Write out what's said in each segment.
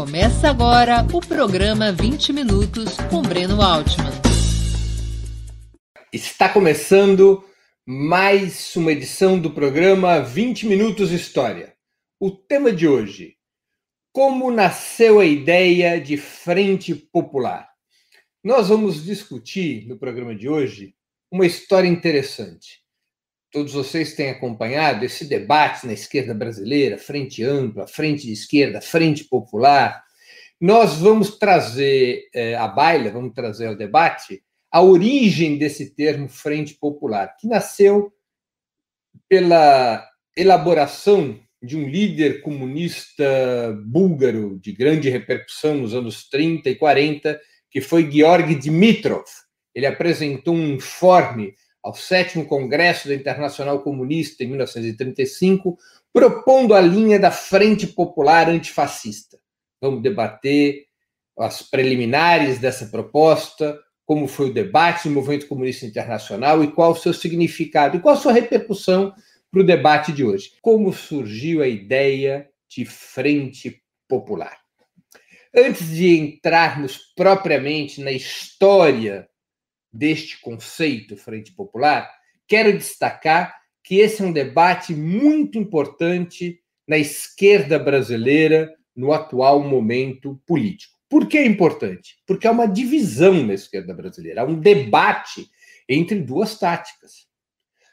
Começa agora o programa 20 Minutos com Breno Altman. Está começando mais uma edição do programa 20 Minutos História. O tema de hoje: Como nasceu a ideia de Frente Popular? Nós vamos discutir no programa de hoje uma história interessante. Todos vocês têm acompanhado esse debate na esquerda brasileira, frente ampla, frente de esquerda, frente popular. Nós vamos trazer é, à baila, vamos trazer ao debate a origem desse termo frente popular, que nasceu pela elaboração de um líder comunista búlgaro de grande repercussão nos anos 30 e 40, que foi Georg Dimitrov. Ele apresentou um informe ao sétimo Congresso da Internacional Comunista em 1935, propondo a linha da Frente Popular Antifascista. Vamos debater as preliminares dessa proposta, como foi o debate no movimento comunista internacional e qual o seu significado e qual a sua repercussão para o debate de hoje. Como surgiu a ideia de Frente Popular? Antes de entrarmos propriamente na história deste conceito Frente Popular, quero destacar que esse é um debate muito importante na esquerda brasileira no atual momento político. Por que é importante? Porque há uma divisão na esquerda brasileira, há um debate entre duas táticas.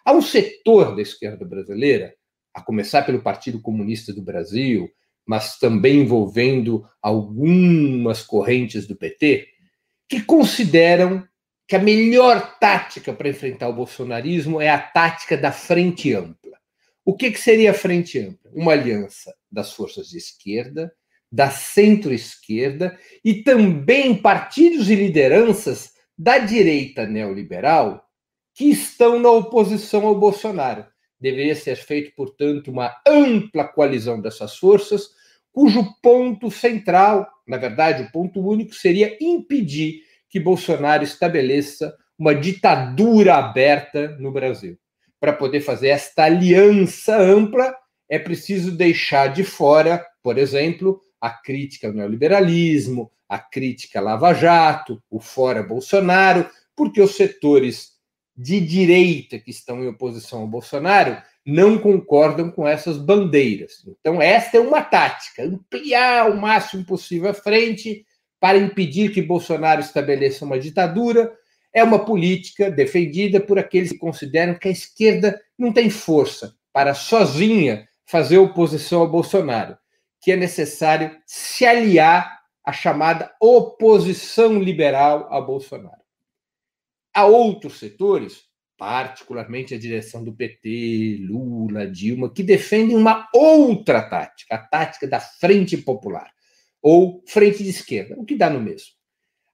Há um setor da esquerda brasileira, a começar pelo Partido Comunista do Brasil, mas também envolvendo algumas correntes do PT, que consideram que a melhor tática para enfrentar o bolsonarismo é a tática da frente ampla. O que, que seria a frente ampla? Uma aliança das forças de esquerda, da centro-esquerda e também partidos e lideranças da direita neoliberal que estão na oposição ao Bolsonaro. Deveria ser feito, portanto, uma ampla coalizão dessas forças, cujo ponto central, na verdade, o ponto único, seria impedir que Bolsonaro estabeleça uma ditadura aberta no Brasil. Para poder fazer esta aliança ampla, é preciso deixar de fora, por exemplo, a crítica ao neoliberalismo, a crítica à Lava Jato, o fora Bolsonaro, porque os setores de direita que estão em oposição ao Bolsonaro não concordam com essas bandeiras. Então, esta é uma tática: ampliar o máximo possível a frente para impedir que Bolsonaro estabeleça uma ditadura. É uma política defendida por aqueles que consideram que a esquerda não tem força para sozinha fazer oposição ao Bolsonaro, que é necessário se aliar à chamada oposição liberal a Bolsonaro. Há outros setores, particularmente a direção do PT, Lula, Dilma, que defendem uma outra tática, a tática da frente popular ou frente de esquerda, o que dá no mesmo.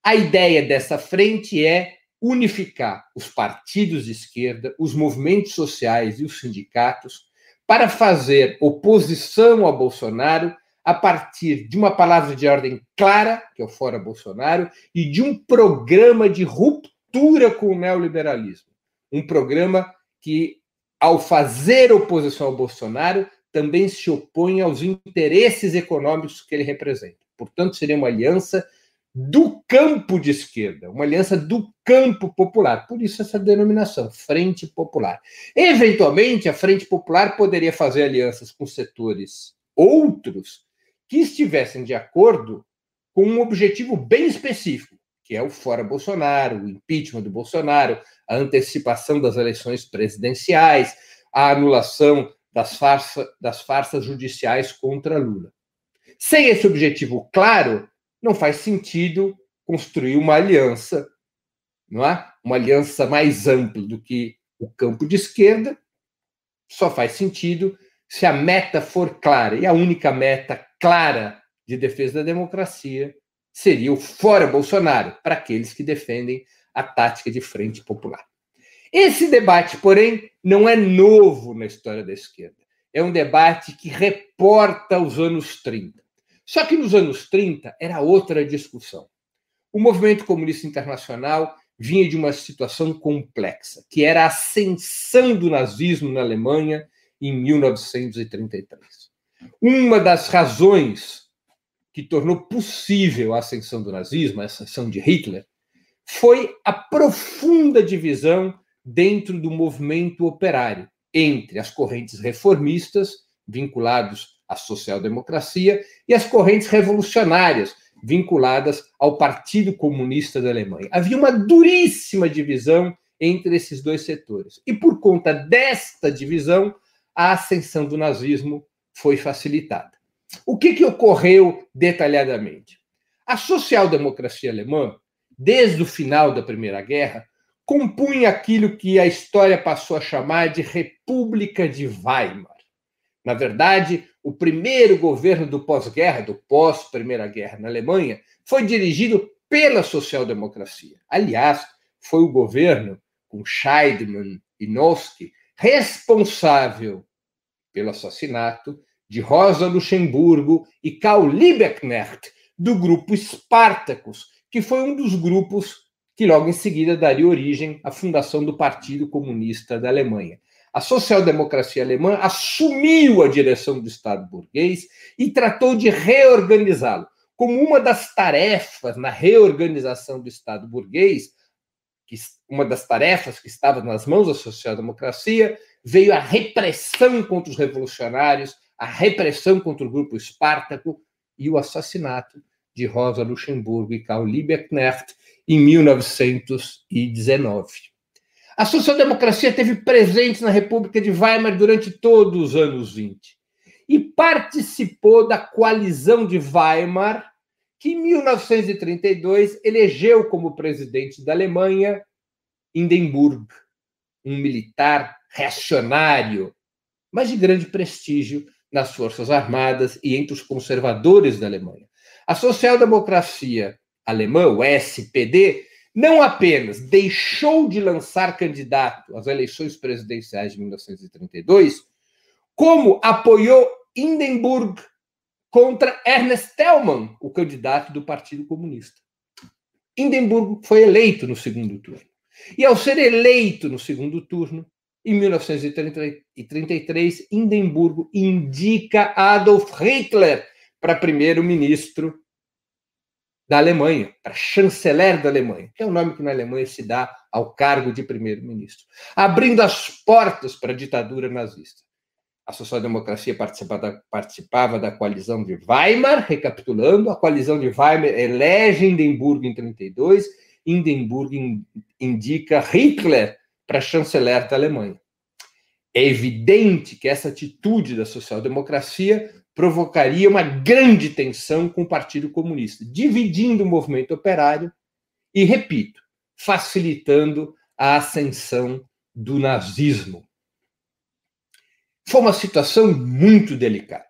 A ideia dessa frente é unificar os partidos de esquerda, os movimentos sociais e os sindicatos para fazer oposição ao Bolsonaro a partir de uma palavra de ordem clara, que é o fora Bolsonaro, e de um programa de ruptura com o neoliberalismo. Um programa que, ao fazer oposição ao Bolsonaro, também se opõe aos interesses econômicos que ele representa. Portanto, seria uma aliança do campo de esquerda, uma aliança do campo popular. Por isso, essa denominação, Frente Popular. Eventualmente, a Frente Popular poderia fazer alianças com setores outros que estivessem de acordo com um objetivo bem específico, que é o fora Bolsonaro, o impeachment do Bolsonaro, a antecipação das eleições presidenciais, a anulação das, farsa, das farsas judiciais contra Lula. Sem esse objetivo claro, não faz sentido construir uma aliança, não é? Uma aliança mais ampla do que o campo de esquerda. Só faz sentido se a meta for clara. E a única meta clara de defesa da democracia seria o fora Bolsonaro, para aqueles que defendem a tática de frente popular. Esse debate, porém, não é novo na história da esquerda. É um debate que reporta os anos 30. Só que nos anos 30 era outra discussão. O movimento comunista internacional vinha de uma situação complexa, que era a ascensão do nazismo na Alemanha em 1933. Uma das razões que tornou possível a ascensão do nazismo, a ascensão de Hitler, foi a profunda divisão dentro do movimento operário entre as correntes reformistas, vinculados à social-democracia, e as correntes revolucionárias, vinculadas ao Partido Comunista da Alemanha. Havia uma duríssima divisão entre esses dois setores. E por conta desta divisão, a ascensão do nazismo foi facilitada. O que, que ocorreu detalhadamente? A social-democracia alemã, desde o final da Primeira Guerra, compunha aquilo que a história passou a chamar de República de Weimar. Na verdade, o primeiro governo do pós-guerra, do pós-Primeira Guerra na Alemanha, foi dirigido pela social-democracia. Aliás, foi o governo, com Scheidmann e Noske, responsável pelo assassinato de Rosa Luxemburgo e Karl Liebknecht, do grupo Spartacus, que foi um dos grupos que logo em seguida daria origem à fundação do Partido Comunista da Alemanha. A social-democracia alemã assumiu a direção do Estado burguês e tratou de reorganizá-lo. Como uma das tarefas na reorganização do Estado burguês, que uma das tarefas que estava nas mãos da social-democracia, veio a repressão contra os revolucionários, a repressão contra o grupo Espartaco e o assassinato de Rosa Luxemburgo e Karl Liebknecht em 1919. A social-democracia esteve presente na República de Weimar durante todos os anos 20 e participou da coalizão de Weimar, que em 1932 elegeu como presidente da Alemanha Hindenburg, um militar reacionário, mas de grande prestígio nas Forças Armadas e entre os conservadores da Alemanha. A social-democracia alemã, o SPD, não apenas deixou de lançar candidato às eleições presidenciais de 1932, como apoiou Hindenburg contra Ernest Thälmann, o candidato do Partido Comunista. Hindenburg foi eleito no segundo turno. E ao ser eleito no segundo turno, em 1933, Hindenburg indica Adolf Hitler para primeiro-ministro da Alemanha, para chanceler da Alemanha, que é o nome que na Alemanha se dá ao cargo de primeiro-ministro, abrindo as portas para a ditadura nazista. A social-democracia participava, da coalizão de Weimar, recapitulando, a coalizão de Weimar elege Hindenburg em 32, Hindenburg indica Hitler para chanceler da Alemanha. É evidente que essa atitude da social-democracia provocaria uma grande tensão com o Partido Comunista, dividindo o movimento operário e, repito, facilitando a ascensão do nazismo. Foi uma situação muito delicada,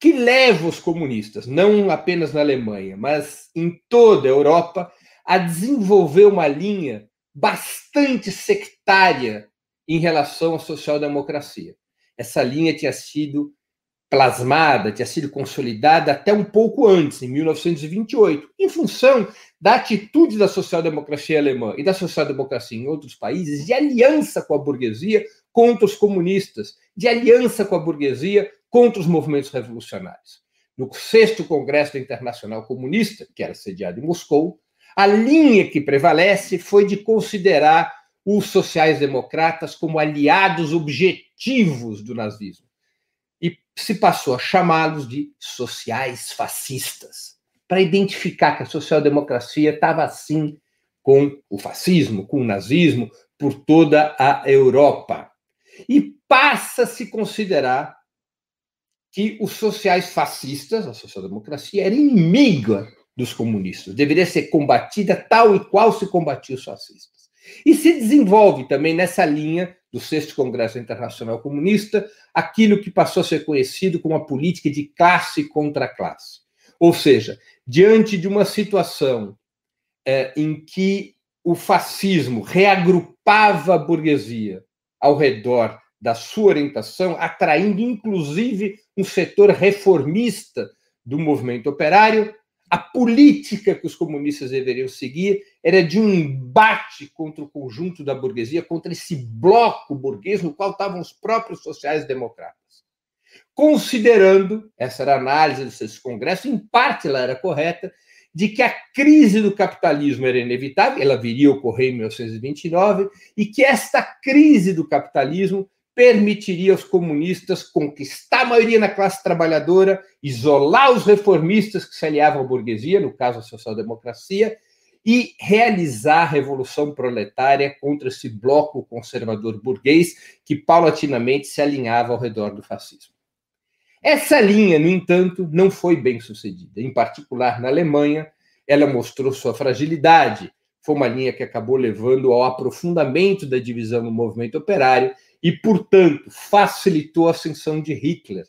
que leva os comunistas, não apenas na Alemanha, mas em toda a Europa, a desenvolver uma linha bastante sectária em relação à social-democracia. Essa linha tinha sido plasmada, tinha sido consolidada até um pouco antes, em 1928, em função da atitude da social-democracia alemã e da social-democracia em outros países de aliança com a burguesia contra os comunistas, de aliança com a burguesia contra os movimentos revolucionários. No sexto Congresso Internacional Comunista, que era sediado em Moscou, a linha que prevalece foi de considerar os sociais-democratas como aliados objetivos do nazismo se passou a chamá-los de sociais fascistas, para identificar que a social-democracia estava assim com o fascismo, com o nazismo, por toda a Europa. E passa a se considerar que os sociais fascistas, a social-democracia, era inimiga dos comunistas, deveria ser combatida tal e qual se combatia os fascistas. E se desenvolve também nessa linha do Sexto Congresso Internacional Comunista aquilo que passou a ser conhecido como a política de classe contra classe. Ou seja, diante de uma situação é, em que o fascismo reagrupava a burguesia ao redor da sua orientação, atraindo inclusive um setor reformista do movimento operário, a política que os comunistas deveriam seguir era de um embate contra o conjunto da burguesia, contra esse bloco burguês no qual estavam os próprios sociais-democratas. considerando, essa era a análise desse congresso, em parte ela era correta, de que a crise do capitalismo era inevitável, ela viria a ocorrer em 1929, e que esta crise do capitalismo permitiria aos comunistas conquistar a maioria na classe trabalhadora, isolar os reformistas que se aliavam à burguesia, no caso a social-democracia, e realizar a revolução proletária contra esse bloco conservador burguês que paulatinamente se alinhava ao redor do fascismo. Essa linha, no entanto, não foi bem sucedida. Em particular, na Alemanha, ela mostrou sua fragilidade. Foi uma linha que acabou levando ao aprofundamento da divisão no movimento operário e, portanto, facilitou a ascensão de Hitler.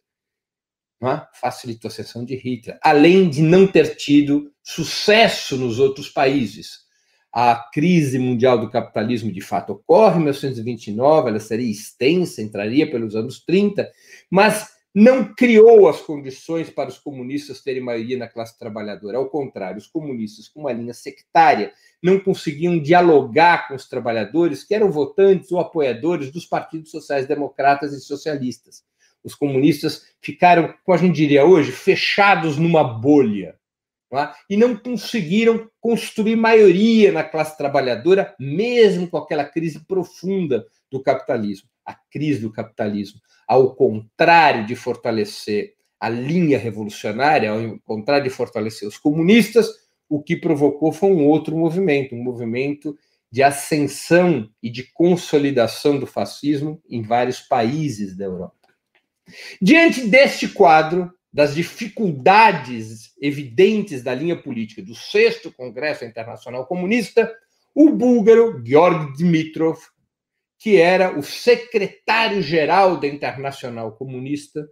É? Facilitou a ascensão de Hitler, além de não ter tido sucesso nos outros países. A crise mundial do capitalismo de fato ocorre em 1929, ela seria extensa, entraria pelos anos 30, mas não criou as condições para os comunistas terem maioria na classe trabalhadora. Ao contrário, os comunistas, com uma linha sectária, não conseguiam dialogar com os trabalhadores, que eram votantes ou apoiadores dos partidos sociais-democratas e socialistas. Os comunistas ficaram, como a gente diria hoje, fechados numa bolha. Não é? E não conseguiram construir maioria na classe trabalhadora, mesmo com aquela crise profunda do capitalismo. A crise do capitalismo ao contrário de fortalecer a linha revolucionária, ao contrário de fortalecer os comunistas, o que provocou foi um outro movimento, um movimento de ascensão e de consolidação do fascismo em vários países da Europa. Diante deste quadro, das dificuldades evidentes da linha política do sexto Congresso Internacional Comunista, o búlgaro Georg Dmitrov que era o secretário-geral da Internacional Comunista,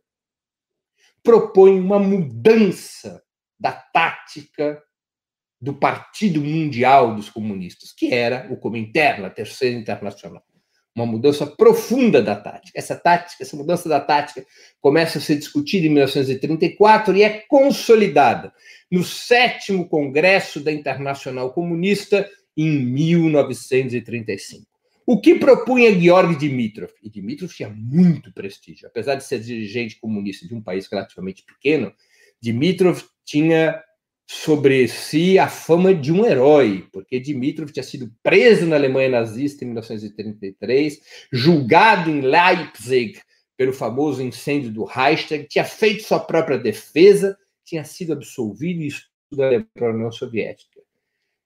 propõe uma mudança da tática do Partido Mundial dos Comunistas, que era o Comintern, a Terceira Internacional. Uma mudança profunda da tática. Essa tática, essa mudança da tática começa a ser discutida em 1934 e é consolidada no sétimo Congresso da Internacional Comunista em 1935. O que propunha Georg Dimitrov? E Dimitrov tinha muito prestígio. Apesar de ser dirigente comunista de um país relativamente pequeno, Dimitrov tinha sobre si a fama de um herói, porque Dimitrov tinha sido preso na Alemanha nazista em 1933, julgado em Leipzig pelo famoso incêndio do Reichstag, tinha feito sua própria defesa, tinha sido absolvido e estudado para a União Soviética.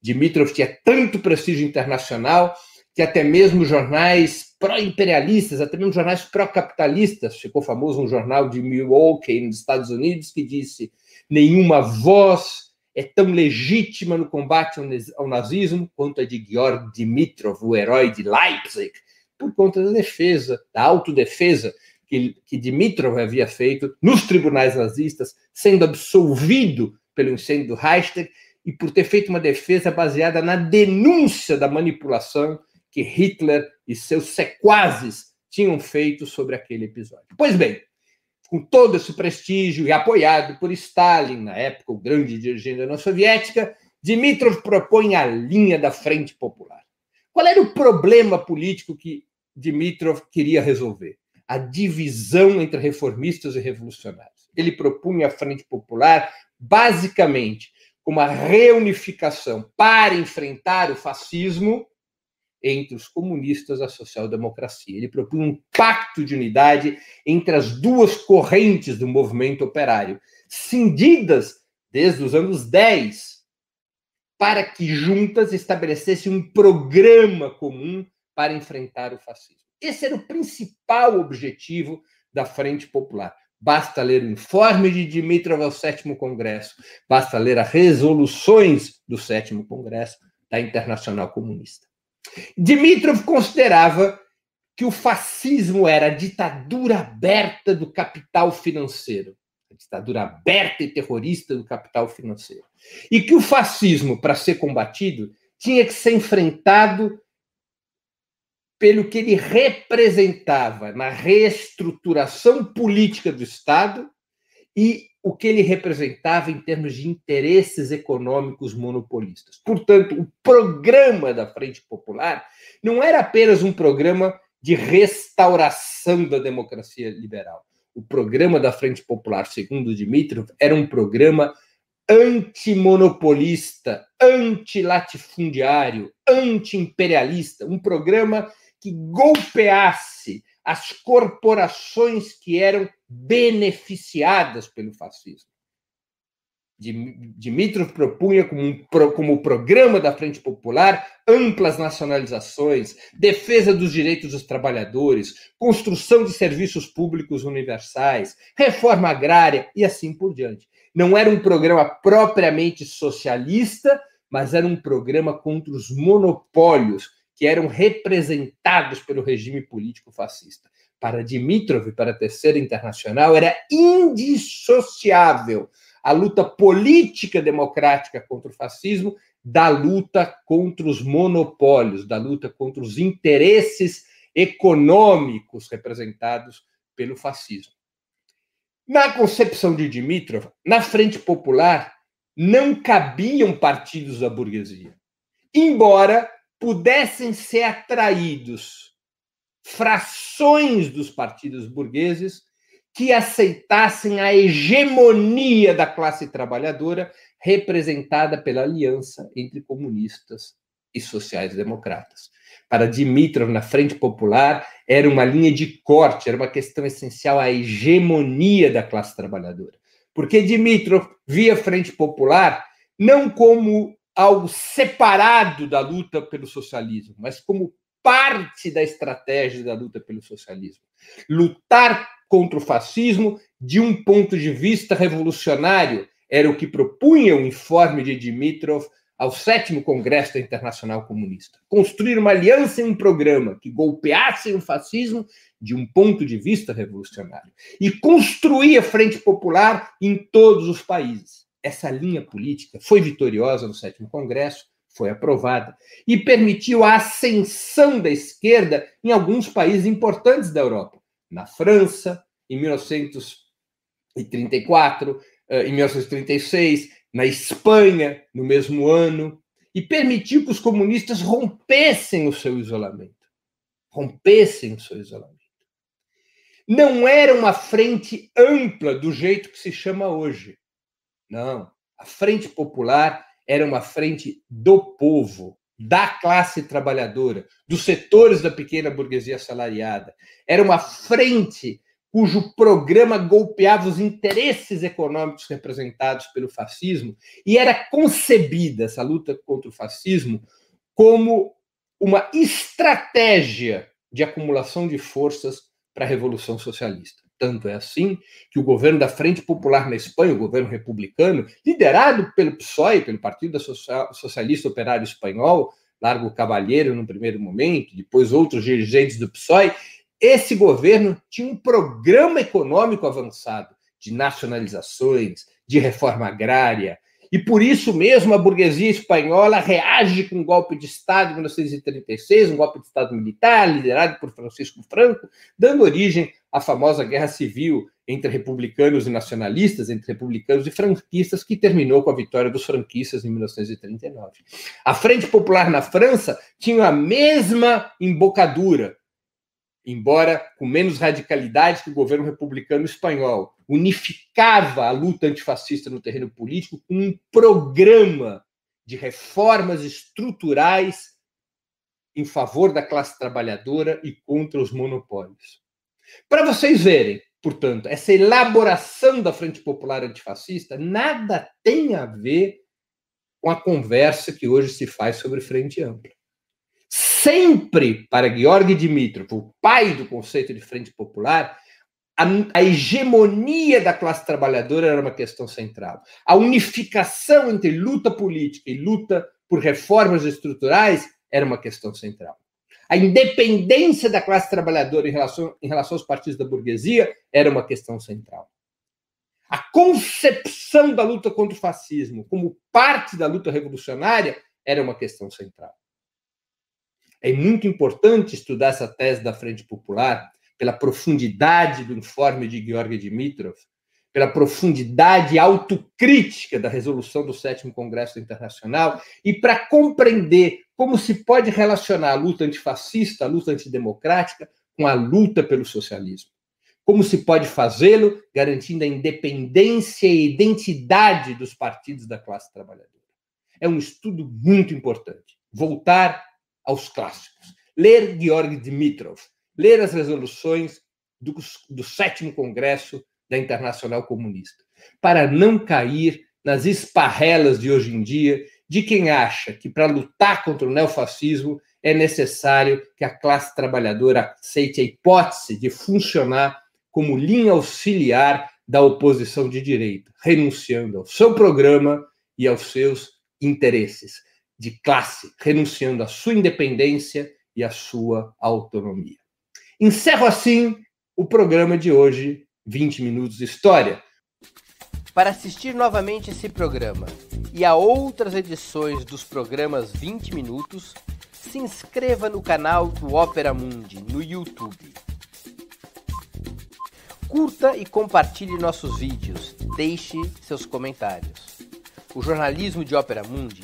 Dimitrov tinha tanto prestígio internacional que até mesmo jornais pró-imperialistas, até mesmo jornais pró-capitalistas, ficou famoso um jornal de Milwaukee, nos Estados Unidos, que disse: nenhuma voz é tão legítima no combate ao nazismo quanto a de Georg Dimitrov, o herói de Leipzig, por conta da defesa, da autodefesa que, que Dimitrov havia feito nos tribunais nazistas, sendo absolvido pelo incêndio do Reichstag e por ter feito uma defesa baseada na denúncia da manipulação que Hitler e seus sequazes tinham feito sobre aquele episódio. Pois bem, com todo esse prestígio e apoiado por Stalin, na época o grande dirigente da União Soviética, Dimitrov propõe a linha da Frente Popular. Qual era o problema político que Dimitrov queria resolver? A divisão entre reformistas e revolucionários. Ele propunha a Frente Popular basicamente como a reunificação para enfrentar o fascismo entre os comunistas e a social-democracia. Ele propunha um pacto de unidade entre as duas correntes do movimento operário, cindidas desde os anos 10, para que juntas estabelecessem um programa comum para enfrentar o fascismo. Esse era o principal objetivo da Frente Popular. Basta ler o informe de Dimitrov ao sétimo Congresso, basta ler as resoluções do sétimo Congresso da Internacional Comunista. Dimitrov considerava que o fascismo era a ditadura aberta do capital financeiro, a ditadura aberta e terrorista do capital financeiro. E que o fascismo, para ser combatido, tinha que ser enfrentado pelo que ele representava na reestruturação política do Estado e o que ele representava em termos de interesses econômicos monopolistas. Portanto, o programa da Frente Popular não era apenas um programa de restauração da democracia liberal. o programa da Frente Popular, segundo Dimitrov, era um programa antimonopolista, antilatifundiário, antiimperialista, um programa que golpeasse as corporações que eram beneficiadas pelo fascismo. Dimitrov propunha como, um, como programa da Frente Popular amplas nacionalizações, defesa dos direitos dos trabalhadores, construção de serviços públicos universais, reforma agrária e assim por diante. Não era um programa propriamente socialista, mas era um programa contra os monopólios que eram representados pelo regime político fascista. Para Dimitrov para a Terceira Internacional, era indissociável a luta política democrática contra o fascismo da luta contra os monopólios, da luta contra os interesses econômicos representados pelo fascismo. Na concepção de Dimitrov, na Frente Popular, não cabiam partidos da burguesia, embora pudessem ser atraídos frações dos partidos burgueses que aceitassem a hegemonia da classe trabalhadora representada pela aliança entre comunistas e sociais-democratas. Para Dimitrov, na Frente Popular, era uma linha de corte, era uma questão essencial a hegemonia da classe trabalhadora. Porque Dimitrov via a Frente Popular não como algo separado da luta pelo socialismo, mas como parte da estratégia da luta pelo socialismo. Lutar contra o fascismo de um ponto de vista revolucionário, era o que propunha o informe de Dimitrov ao sétimo Congresso da Internacional Comunista. Construir uma aliança em um programa que golpeasse o fascismo de um ponto de vista revolucionário. E construir a Frente Popular em todos os países. Essa linha política foi vitoriosa no sétimo Congresso, foi aprovada, e permitiu a ascensão da esquerda em alguns países importantes da Europa na França, em 1934, eh, em 1936, na Espanha, no mesmo ano, e permitiu que os comunistas rompessem o seu isolamento. Rompessem o seu isolamento. Não era uma frente ampla do jeito que se chama hoje. Não. A Frente Popular era uma frente do povo, da classe trabalhadora, dos setores da pequena burguesia assalariada. Era uma frente cujo programa golpeava os interesses econômicos representados pelo fascismo e era concebida essa luta contra o fascismo como uma estratégia de acumulação de forças para a revolução socialista. Tanto é assim que o governo da Frente Popular na Espanha, o governo republicano, liderado pelo PSOE, pelo Partido Socialista Operário Espanhol, Largo Cavalheiro no primeiro momento, depois outros dirigentes do PSOE, esse governo tinha um programa econômico avançado de nacionalizações, de reforma agrária, e por isso mesmo a burguesia espanhola reage com um golpe de Estado em 1936, um golpe de Estado militar, liderado por Francisco Franco, dando origem à famosa guerra civil entre republicanos e nacionalistas, entre republicanos e franquistas, que terminou com a vitória dos franquistas em 1939. A Frente Popular na França tinha a mesma embocadura, embora com menos radicalidade que o governo republicano espanhol, unificava a luta antifascista no terreno político com um programa de reformas estruturais em favor da classe trabalhadora e contra os monopólios. Para vocês verem, portanto, essa elaboração da Frente Popular Antifascista nada tem a ver com a conversa que hoje se faz sobre Frente Ampla. Sempre para Georg Dimitrov, o pai do conceito de frente popular, a, a, hegemonia da classe trabalhadora era uma questão central. A unificação entre luta política e luta por reformas estruturais era uma questão central. A independência da classe trabalhadora em relação, em relação aos partidos da burguesia era uma questão central. A concepção da luta contra o fascismo como parte da luta revolucionária era uma questão central. É muito importante estudar essa tese da Frente Popular pela profundidade do informe de Georg Dimitrov, pela profundidade autocrítica da resolução do sétimo Congresso Internacional e para compreender como se pode relacionar a luta antifascista, a luta antidemocrática, com a luta pelo socialismo. Como se pode fazê-lo, garantindo a independência e identidade dos partidos da classe trabalhadora. É um estudo muito importante. Voltar aos clássicos. Ler Georg Dimitrov, ler as resoluções do, do sétimo Congresso da Internacional Comunista, para não cair nas esparrelas de hoje em dia de quem acha que para lutar contra o neofascismo é necessário que a classe trabalhadora aceite a hipótese de funcionar como linha auxiliar da oposição de direita, renunciando ao seu programa e aos seus interesses de classe, renunciando à sua independência e à sua autonomia. Encerro assim o programa de hoje, 20 minutos de história. Para assistir novamente esse programa e a outras edições dos programas 20 minutos, se inscreva no canal do Opera Mundi no YouTube. Curta e compartilhe nossos vídeos, deixe seus comentários. O jornalismo de Opera Mundi